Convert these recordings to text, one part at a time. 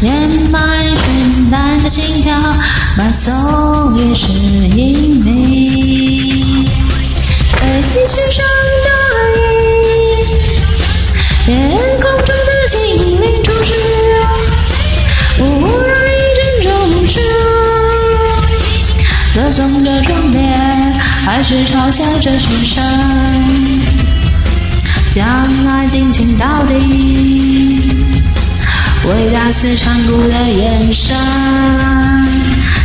填满绚烂的心跳，慢送也是英美。北极星上的云，天空中的精灵注视，忽然一阵钟声，歌颂着壮烈，还是嘲笑着神圣？将爱尽情到底。伟大似长谷的眼神，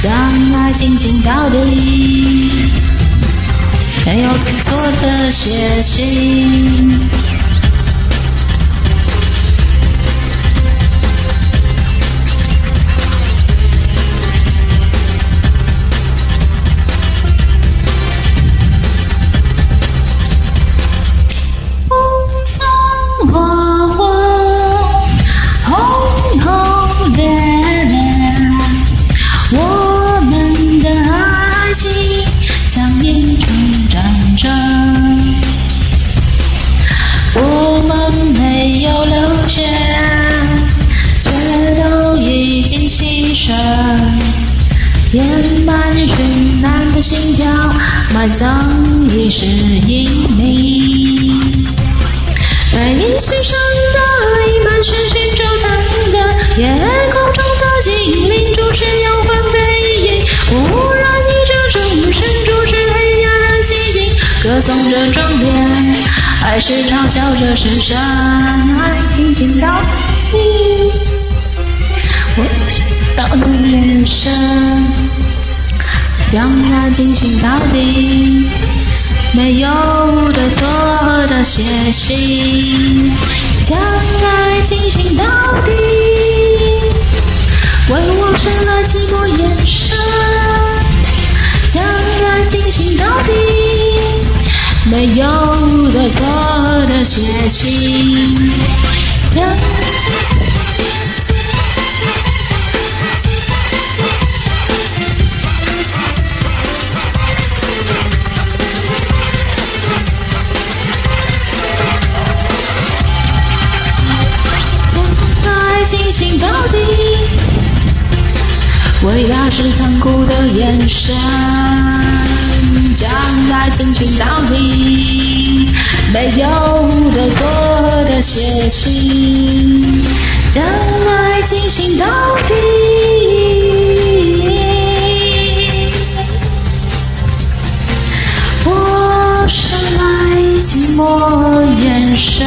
将爱进行到底，没有对错的写信。填满绚烂的心跳，埋葬已是英名。在银杏上的一满是寻找残的夜空中的精灵，注视摇晃背影。忽然一阵钟声，注视黑暗的寂静，歌颂着壮烈，还是嘲笑着神圣？爱尽情到底，我到的眼神。将爱进行到底，没有对错的写信。将爱进行到底，为我闪了几抹眼神。将爱进行到底，没有对错的写信。伟大是残酷的眼神，将爱进行到底，没有对错的写信，将爱进行到底。我深爱寂寞眼神。